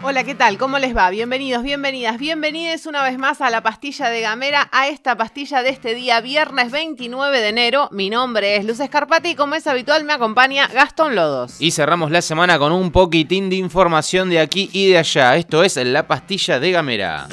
Hola, ¿qué tal? ¿Cómo les va? Bienvenidos, bienvenidas, bienvenidos una vez más a la pastilla de Gamera, a esta pastilla de este día, viernes 29 de enero. Mi nombre es Luz Escarpati y como es habitual me acompaña Gastón Lodos. Y cerramos la semana con un poquitín de información de aquí y de allá. Esto es la pastilla de Gamera.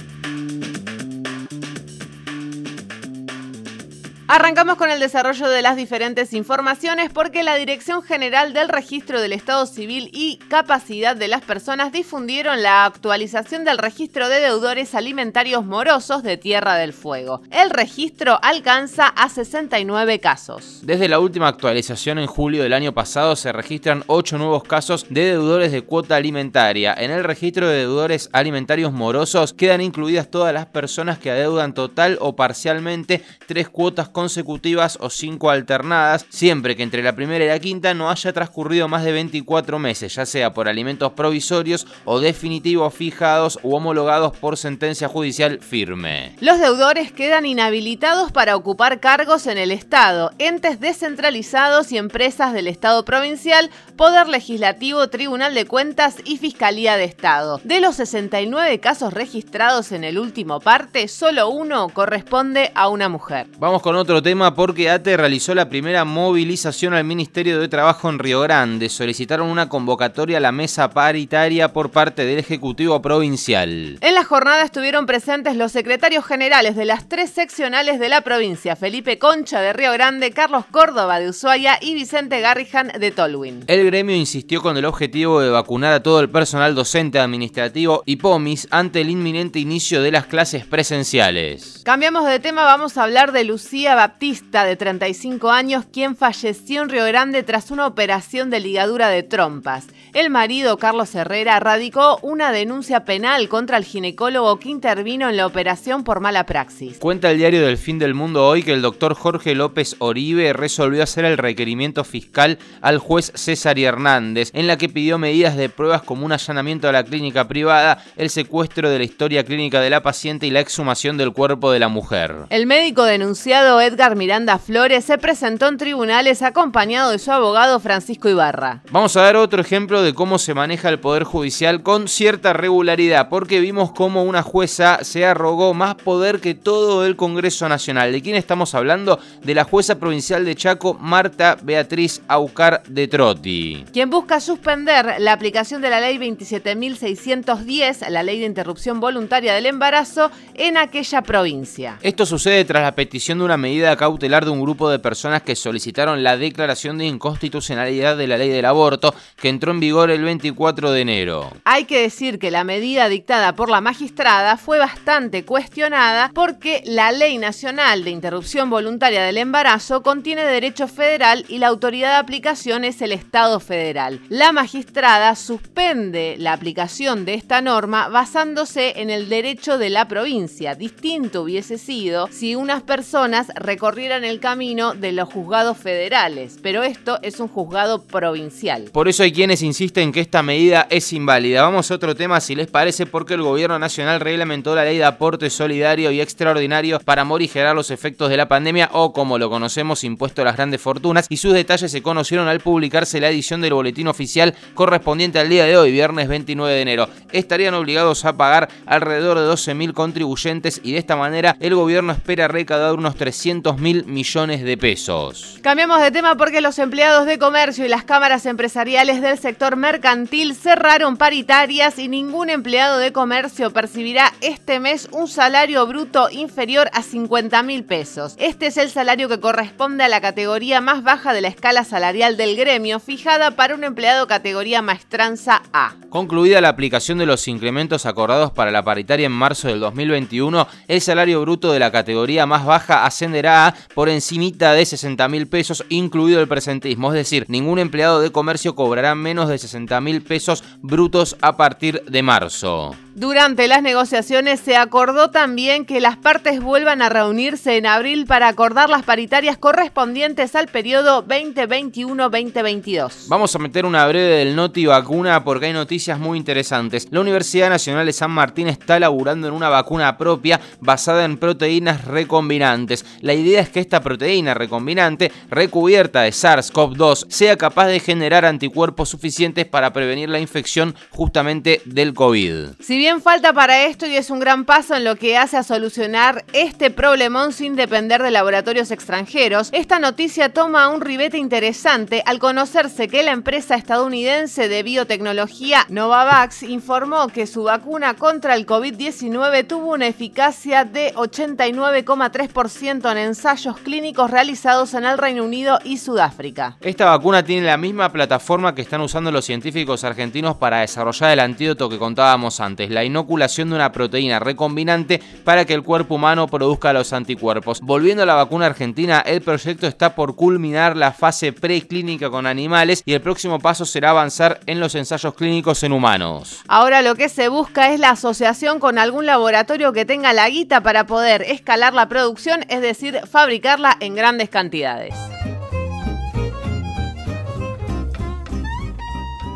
Arrancamos con el desarrollo de las diferentes informaciones porque la Dirección General del Registro del Estado Civil y Capacidad de las Personas difundieron la actualización del registro de deudores alimentarios morosos de Tierra del Fuego. El registro alcanza a 69 casos. Desde la última actualización en julio del año pasado se registran 8 nuevos casos de deudores de cuota alimentaria. En el registro de deudores alimentarios morosos quedan incluidas todas las personas que adeudan total o parcialmente tres cuotas consecutivas o cinco alternadas, siempre que entre la primera y la quinta no haya transcurrido más de 24 meses, ya sea por alimentos provisorios o definitivos fijados u homologados por sentencia judicial firme. Los deudores quedan inhabilitados para ocupar cargos en el Estado, entes descentralizados y empresas del Estado provincial, Poder Legislativo, Tribunal de Cuentas y Fiscalía de Estado. De los 69 casos registrados en el último parte, solo uno corresponde a una mujer. Vamos con otro tema porque ATE realizó la primera movilización al Ministerio de Trabajo en Río Grande. Solicitaron una convocatoria a la mesa paritaria por parte del Ejecutivo Provincial. En la jornada estuvieron presentes los secretarios generales de las tres seccionales de la provincia, Felipe Concha de Río Grande, Carlos Córdoba de Ushuaia y Vicente Garrijan de Tolwin. El gremio insistió con el objetivo de vacunar a todo el personal docente, administrativo y POMIS ante el inminente inicio de las clases presenciales. Cambiamos de tema, vamos a hablar de Lucía Baptista, de 35 años, quien falleció en Río Grande tras una operación de ligadura de trompas. El marido, Carlos Herrera, radicó una denuncia penal contra el ginecólogo que intervino en la operación por mala praxis. Cuenta el diario del Fin del Mundo hoy que el doctor Jorge López Oribe resolvió hacer el requerimiento fiscal al juez César Hernández, en la que pidió medidas de pruebas como un allanamiento a la clínica privada, el secuestro de la historia clínica de la paciente y la exhumación del cuerpo de la mujer. El médico denunciado Edgar Miranda Flores se presentó en tribunales acompañado de su abogado Francisco Ibarra. Vamos a dar otro ejemplo de cómo se maneja el Poder Judicial con cierta regularidad, porque vimos cómo una jueza se arrogó más poder que todo el Congreso Nacional. ¿De quién estamos hablando? De la jueza provincial de Chaco, Marta Beatriz Aucar de Trotti. Quien busca suspender la aplicación de la ley 27.610, la ley de interrupción voluntaria del embarazo, en aquella provincia. Esto sucede tras la petición de una medida cautelar de un grupo de personas que solicitaron la declaración de inconstitucionalidad de la ley del aborto que entró en vigor el 24 de enero. Hay que decir que la medida dictada por la magistrada fue bastante cuestionada porque la Ley Nacional de Interrupción Voluntaria del Embarazo contiene derecho federal y la autoridad de aplicación es el Estado federal. La magistrada suspende la aplicación de esta norma basándose en el derecho de la provincia. Distinto hubiese sido si unas personas recorrieran el camino de los juzgados federales, pero esto es un juzgado provincial. Por eso hay quienes insisten que esta medida es inválida. Vamos a otro tema si les parece porque el gobierno nacional reglamentó la ley de aporte solidario y extraordinario para morigerar los efectos de la pandemia o como lo conocemos impuesto a las grandes fortunas y sus detalles se conocieron al publicarse la edición del boletín oficial correspondiente al día de hoy, viernes 29 de enero. Estarían obligados a pagar alrededor de 12.000 contribuyentes y de esta manera el gobierno espera recaudar unos 300 mil millones de pesos. Cambiamos de tema porque los empleados de comercio y las cámaras empresariales del sector mercantil cerraron paritarias y ningún empleado de comercio percibirá este mes un salario bruto inferior a 50 mil pesos. Este es el salario que corresponde a la categoría más baja de la escala salarial del gremio, fijada para un empleado categoría maestranza A. Concluida la aplicación de los incrementos acordados para la paritaria en marzo del 2021, el salario bruto de la categoría más baja asciende ascenderá por encimita de 60 mil pesos, incluido el presentismo. Es decir, ningún empleado de comercio cobrará menos de 60 mil pesos brutos a partir de marzo. Durante las negociaciones se acordó también que las partes vuelvan a reunirse en abril para acordar las paritarias correspondientes al periodo 2021-2022. Vamos a meter una breve del Noti Vacuna porque hay noticias muy interesantes. La Universidad Nacional de San Martín está laburando en una vacuna propia basada en proteínas recombinantes. La idea es que esta proteína recombinante, recubierta de SARS-CoV-2, sea capaz de generar anticuerpos suficientes para prevenir la infección justamente del COVID. Si bien falta para esto y es un gran paso en lo que hace a solucionar este problemón sin depender de laboratorios extranjeros, esta noticia toma un ribete interesante al conocerse que la empresa estadounidense de biotecnología Novavax informó que su vacuna contra el COVID-19 tuvo una eficacia de 89,3% en ensayos clínicos realizados en el Reino Unido y Sudáfrica. Esta vacuna tiene la misma plataforma que están usando los científicos argentinos para desarrollar el antídoto que contábamos antes la inoculación de una proteína recombinante para que el cuerpo humano produzca los anticuerpos. Volviendo a la vacuna argentina, el proyecto está por culminar la fase preclínica con animales y el próximo paso será avanzar en los ensayos clínicos en humanos. Ahora lo que se busca es la asociación con algún laboratorio que tenga la guita para poder escalar la producción, es decir, fabricarla en grandes cantidades.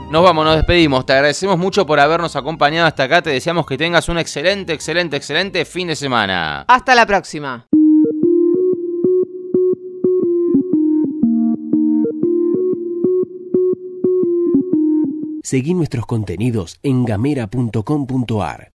Nos vamos, nos despedimos. Te agradecemos mucho por habernos acompañado hasta acá. Te deseamos que tengas un excelente, excelente, excelente fin de semana. Hasta la próxima. Seguí nuestros contenidos en gamera.com.ar.